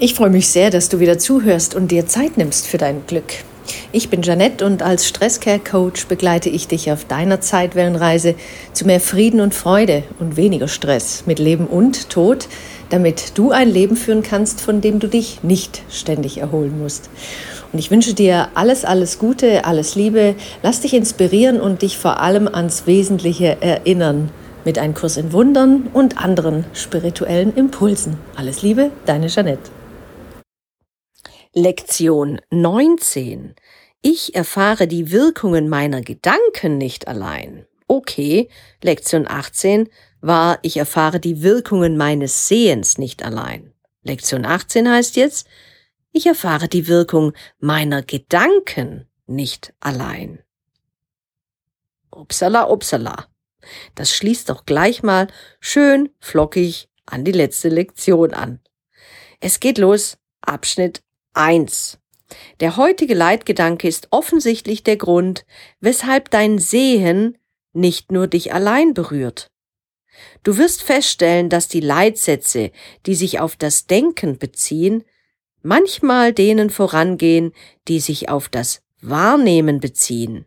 Ich freue mich sehr, dass du wieder zuhörst und dir Zeit nimmst für dein Glück. Ich bin Janette und als Stresscare-Coach begleite ich dich auf deiner Zeitwellenreise zu mehr Frieden und Freude und weniger Stress mit Leben und Tod, damit du ein Leben führen kannst, von dem du dich nicht ständig erholen musst. Und ich wünsche dir alles, alles Gute, alles Liebe. Lass dich inspirieren und dich vor allem ans Wesentliche erinnern mit einem Kurs in Wundern und anderen spirituellen Impulsen. Alles Liebe, deine Janette. Lektion 19. Ich erfahre die Wirkungen meiner Gedanken nicht allein. Okay, Lektion 18 war, ich erfahre die Wirkungen meines Sehens nicht allein. Lektion 18 heißt jetzt, ich erfahre die Wirkung meiner Gedanken nicht allein. Upsala, upsala. Das schließt doch gleich mal schön flockig an die letzte Lektion an. Es geht los, Abschnitt 1. Der heutige Leitgedanke ist offensichtlich der Grund, weshalb dein Sehen nicht nur dich allein berührt. Du wirst feststellen, dass die Leitsätze, die sich auf das Denken beziehen, manchmal denen vorangehen, die sich auf das Wahrnehmen beziehen,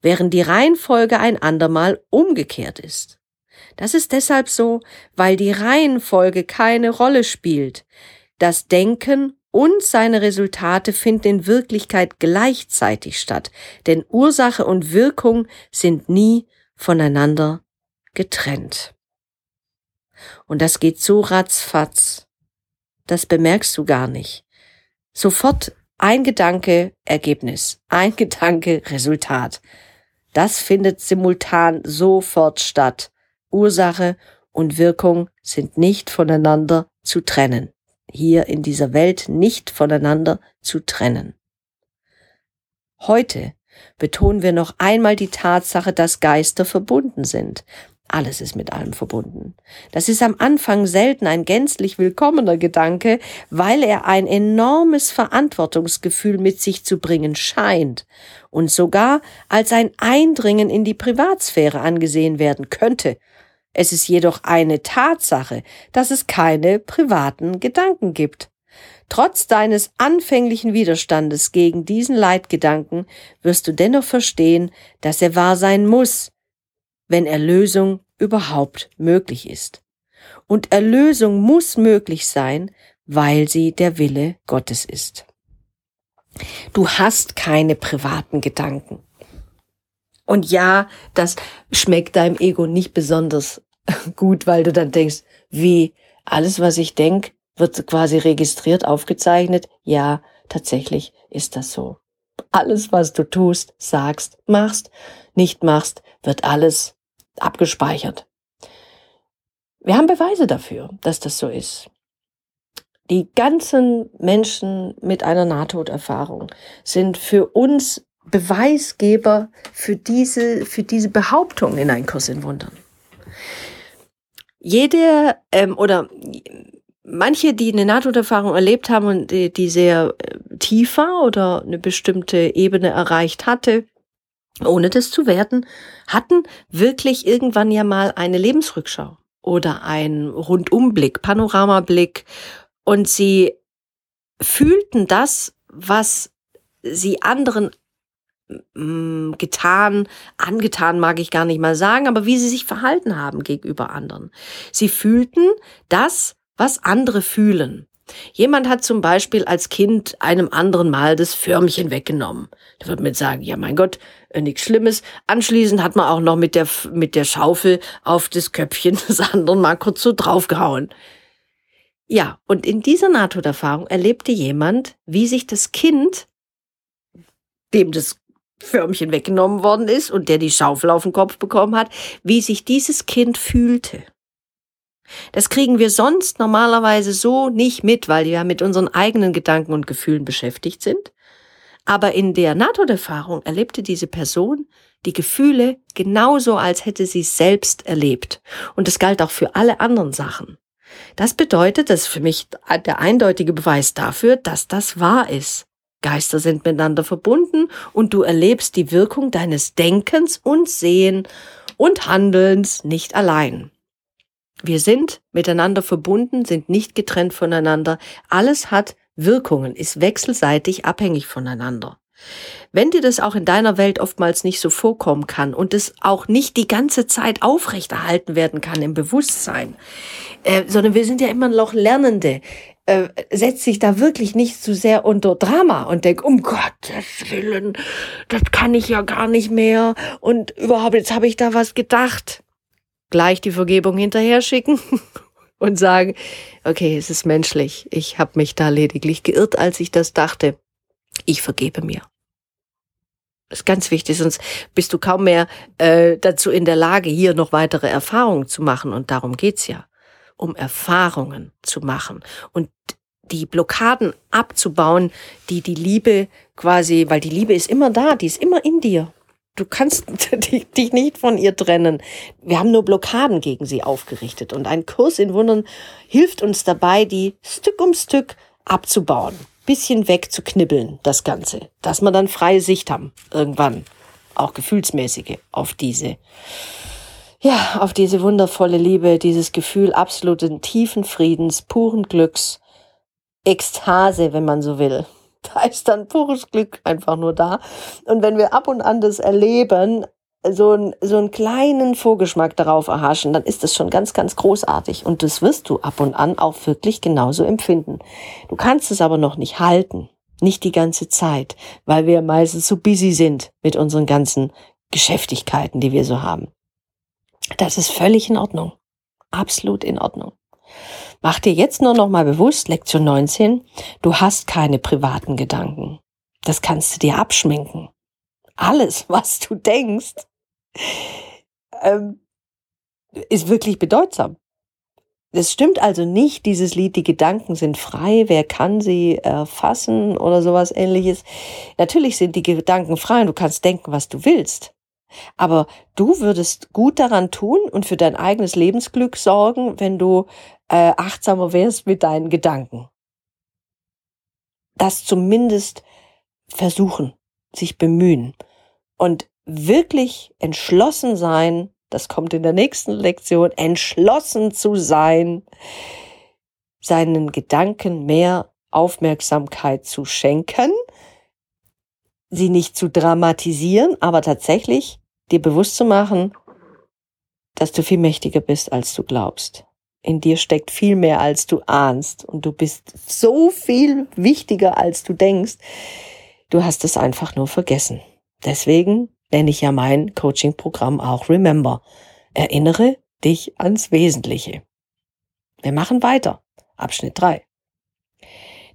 während die Reihenfolge ein andermal umgekehrt ist. Das ist deshalb so, weil die Reihenfolge keine Rolle spielt. Das Denken und seine Resultate finden in Wirklichkeit gleichzeitig statt, denn Ursache und Wirkung sind nie voneinander getrennt. Und das geht so ratzfatz, das bemerkst du gar nicht. Sofort ein Gedanke, Ergebnis, ein Gedanke, Resultat. Das findet simultan sofort statt. Ursache und Wirkung sind nicht voneinander zu trennen hier in dieser Welt nicht voneinander zu trennen. Heute betonen wir noch einmal die Tatsache, dass Geister verbunden sind. Alles ist mit allem verbunden. Das ist am Anfang selten ein gänzlich willkommener Gedanke, weil er ein enormes Verantwortungsgefühl mit sich zu bringen scheint und sogar als ein Eindringen in die Privatsphäre angesehen werden könnte es ist jedoch eine Tatsache, dass es keine privaten Gedanken gibt. Trotz deines anfänglichen Widerstandes gegen diesen Leitgedanken wirst du dennoch verstehen, dass er wahr sein muss, wenn Erlösung überhaupt möglich ist. Und Erlösung muss möglich sein, weil sie der Wille Gottes ist. Du hast keine privaten Gedanken. Und ja, das schmeckt deinem Ego nicht besonders gut, weil du dann denkst, wie alles, was ich denk, wird quasi registriert, aufgezeichnet. Ja, tatsächlich ist das so. Alles, was du tust, sagst, machst, nicht machst, wird alles abgespeichert. Wir haben Beweise dafür, dass das so ist. Die ganzen Menschen mit einer Nahtoderfahrung sind für uns Beweisgeber für diese, für diese Behauptung in ein Kurs in Wundern. Jede ähm, oder manche, die eine Nahtoderfahrung erlebt haben und die, die sehr äh, tief war oder eine bestimmte Ebene erreicht hatte, ohne das zu werten, hatten wirklich irgendwann ja mal eine Lebensrückschau oder einen Rundumblick, Panoramablick und sie fühlten das, was sie anderen getan, angetan mag ich gar nicht mal sagen, aber wie sie sich verhalten haben gegenüber anderen. Sie fühlten das, was andere fühlen. Jemand hat zum Beispiel als Kind einem anderen mal das Förmchen weggenommen. Da wird man sagen, ja mein Gott, äh, nichts Schlimmes. Anschließend hat man auch noch mit der, mit der Schaufel auf das Köpfchen des anderen mal kurz so draufgehauen. Ja, und in dieser Nahtoderfahrung erlebte jemand, wie sich das Kind, dem das Förmchen weggenommen worden ist und der die Schaufel auf den Kopf bekommen hat, wie sich dieses Kind fühlte. Das kriegen wir sonst normalerweise so nicht mit, weil wir mit unseren eigenen Gedanken und Gefühlen beschäftigt sind. Aber in der NATO-Erfahrung erlebte diese Person die Gefühle genauso, als hätte sie es selbst erlebt. Und das galt auch für alle anderen Sachen. Das bedeutet, das ist für mich der eindeutige Beweis dafür, dass das wahr ist. Geister sind miteinander verbunden und du erlebst die Wirkung deines Denkens und Sehen und Handelns nicht allein. Wir sind miteinander verbunden, sind nicht getrennt voneinander. Alles hat Wirkungen, ist wechselseitig abhängig voneinander. Wenn dir das auch in deiner Welt oftmals nicht so vorkommen kann und es auch nicht die ganze Zeit aufrechterhalten werden kann im Bewusstsein, äh, sondern wir sind ja immer noch Lernende, äh, setzt sich da wirklich nicht zu sehr unter Drama und denkt, um Gottes Willen, das kann ich ja gar nicht mehr und überhaupt, jetzt habe ich da was gedacht. Gleich die Vergebung hinterher schicken und sagen, okay, es ist menschlich, ich habe mich da lediglich geirrt, als ich das dachte. Ich vergebe mir. Das ist ganz wichtig, sonst bist du kaum mehr äh, dazu in der Lage, hier noch weitere Erfahrungen zu machen. Und darum geht's ja, um Erfahrungen zu machen und die Blockaden abzubauen, die die Liebe quasi, weil die Liebe ist immer da, die ist immer in dir. Du kannst dich nicht von ihr trennen. Wir haben nur Blockaden gegen sie aufgerichtet. Und ein Kurs in Wundern hilft uns dabei, die Stück um Stück abzubauen bisschen wegzuknibbeln, das Ganze, dass wir dann freie Sicht haben, irgendwann, auch gefühlsmäßige, auf diese, ja, auf diese wundervolle Liebe, dieses Gefühl absoluten tiefen Friedens, puren Glücks, Ekstase, wenn man so will. Da ist dann pures Glück einfach nur da. Und wenn wir ab und an das erleben, so, ein, so einen kleinen Vorgeschmack darauf erhaschen, dann ist das schon ganz, ganz großartig. Und das wirst du ab und an auch wirklich genauso empfinden. Du kannst es aber noch nicht halten. Nicht die ganze Zeit, weil wir meistens so busy sind mit unseren ganzen Geschäftigkeiten, die wir so haben. Das ist völlig in Ordnung. Absolut in Ordnung. Mach dir jetzt nur noch mal bewusst, Lektion 19, du hast keine privaten Gedanken. Das kannst du dir abschminken. Alles, was du denkst, ähm, ist wirklich bedeutsam. Es stimmt also nicht, dieses Lied, die Gedanken sind frei, wer kann sie erfassen oder sowas ähnliches. Natürlich sind die Gedanken frei und du kannst denken, was du willst. Aber du würdest gut daran tun und für dein eigenes Lebensglück sorgen, wenn du äh, achtsamer wärst mit deinen Gedanken. Das zumindest versuchen, sich bemühen und wirklich entschlossen sein, das kommt in der nächsten Lektion, entschlossen zu sein, seinen Gedanken mehr Aufmerksamkeit zu schenken, sie nicht zu dramatisieren, aber tatsächlich dir bewusst zu machen, dass du viel mächtiger bist, als du glaubst. In dir steckt viel mehr, als du ahnst. Und du bist so viel wichtiger, als du denkst. Du hast es einfach nur vergessen. Deswegen nenne ich ja mein Coaching-Programm auch Remember. Erinnere dich ans Wesentliche. Wir machen weiter. Abschnitt 3.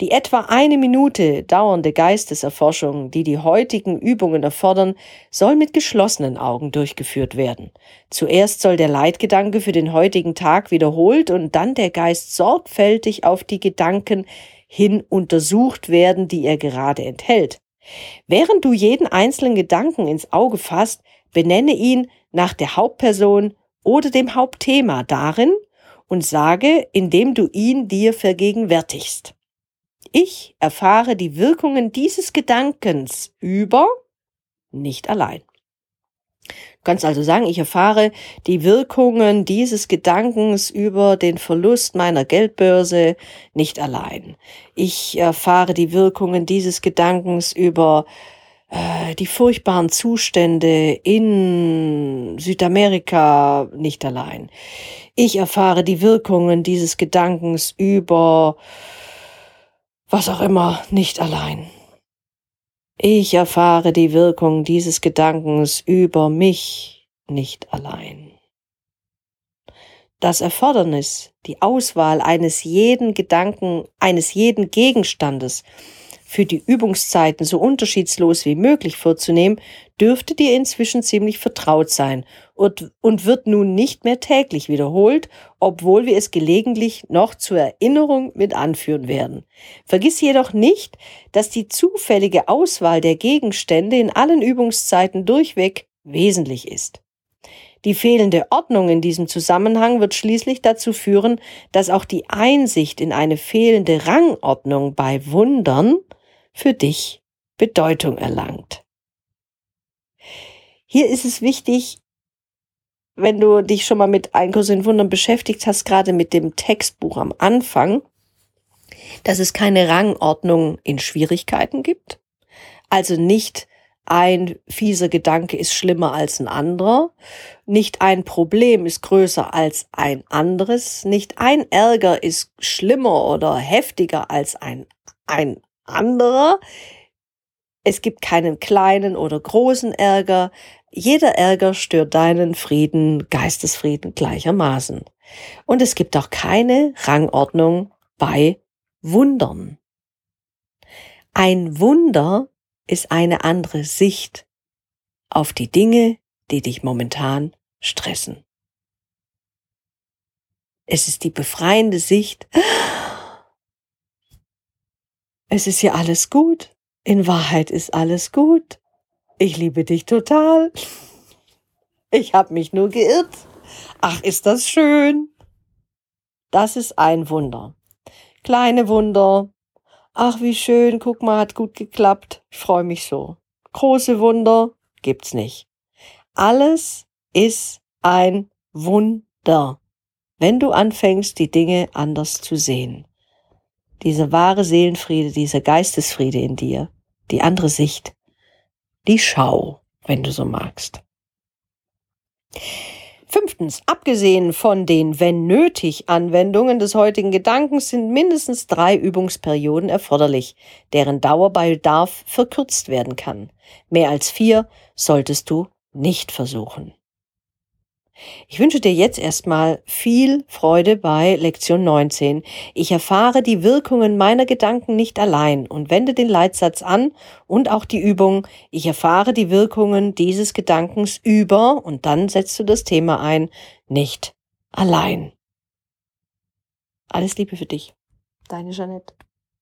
Die etwa eine Minute dauernde Geisteserforschung, die die heutigen Übungen erfordern, soll mit geschlossenen Augen durchgeführt werden. Zuerst soll der Leitgedanke für den heutigen Tag wiederholt und dann der Geist sorgfältig auf die Gedanken hin untersucht werden, die er gerade enthält. Während du jeden einzelnen Gedanken ins Auge fasst, benenne ihn nach der Hauptperson oder dem Hauptthema darin und sage, indem du ihn dir vergegenwärtigst. Ich erfahre die Wirkungen dieses Gedankens über nicht allein. Du kannst also sagen, ich erfahre die Wirkungen dieses Gedankens über den Verlust meiner Geldbörse nicht allein. Ich erfahre die Wirkungen dieses Gedankens über äh, die furchtbaren Zustände in Südamerika nicht allein. Ich erfahre die Wirkungen dieses Gedankens über was auch immer nicht allein. Ich erfahre die Wirkung dieses Gedankens über mich nicht allein. Das Erfordernis, die Auswahl eines jeden Gedanken, eines jeden Gegenstandes für die Übungszeiten so unterschiedslos wie möglich vorzunehmen, dürfte dir inzwischen ziemlich vertraut sein und, und wird nun nicht mehr täglich wiederholt, obwohl wir es gelegentlich noch zur Erinnerung mit anführen werden. Vergiss jedoch nicht, dass die zufällige Auswahl der Gegenstände in allen Übungszeiten durchweg wesentlich ist. Die fehlende Ordnung in diesem Zusammenhang wird schließlich dazu führen, dass auch die Einsicht in eine fehlende Rangordnung bei Wundern für dich Bedeutung erlangt. Hier ist es wichtig, wenn du dich schon mal mit Ein Kurs in Wundern beschäftigt hast, gerade mit dem Textbuch am Anfang, dass es keine Rangordnung in Schwierigkeiten gibt. Also nicht ein fieser Gedanke ist schlimmer als ein anderer, nicht ein Problem ist größer als ein anderes, nicht ein Ärger ist schlimmer oder heftiger als ein, ein anderer. Es gibt keinen kleinen oder großen Ärger. Jeder Ärger stört deinen Frieden, Geistesfrieden gleichermaßen. Und es gibt auch keine Rangordnung bei Wundern. Ein Wunder ist eine andere Sicht auf die Dinge, die dich momentan stressen. Es ist die befreiende Sicht. Es ist ja alles gut. In Wahrheit ist alles gut. Ich liebe dich total. Ich habe mich nur geirrt. Ach, ist das schön. Das ist ein Wunder. Kleine Wunder, Ach, wie schön, guck mal, hat gut geklappt. Ich freue mich so. Große Wunder gibt's nicht. Alles ist ein Wunder, wenn du anfängst, die Dinge anders zu sehen. Dieser wahre Seelenfriede, dieser Geistesfriede in dir, die andere Sicht, die Schau, wenn du so magst. Fünftens, abgesehen von den wenn nötig Anwendungen des heutigen Gedankens sind mindestens drei Übungsperioden erforderlich, deren Dauer bei Bedarf verkürzt werden kann. Mehr als vier solltest du nicht versuchen. Ich wünsche dir jetzt erstmal viel Freude bei Lektion 19. Ich erfahre die Wirkungen meiner Gedanken nicht allein und wende den Leitsatz an und auch die Übung. Ich erfahre die Wirkungen dieses Gedankens über und dann setzt du das Thema ein, nicht allein. Alles Liebe für dich. Deine Jeanette.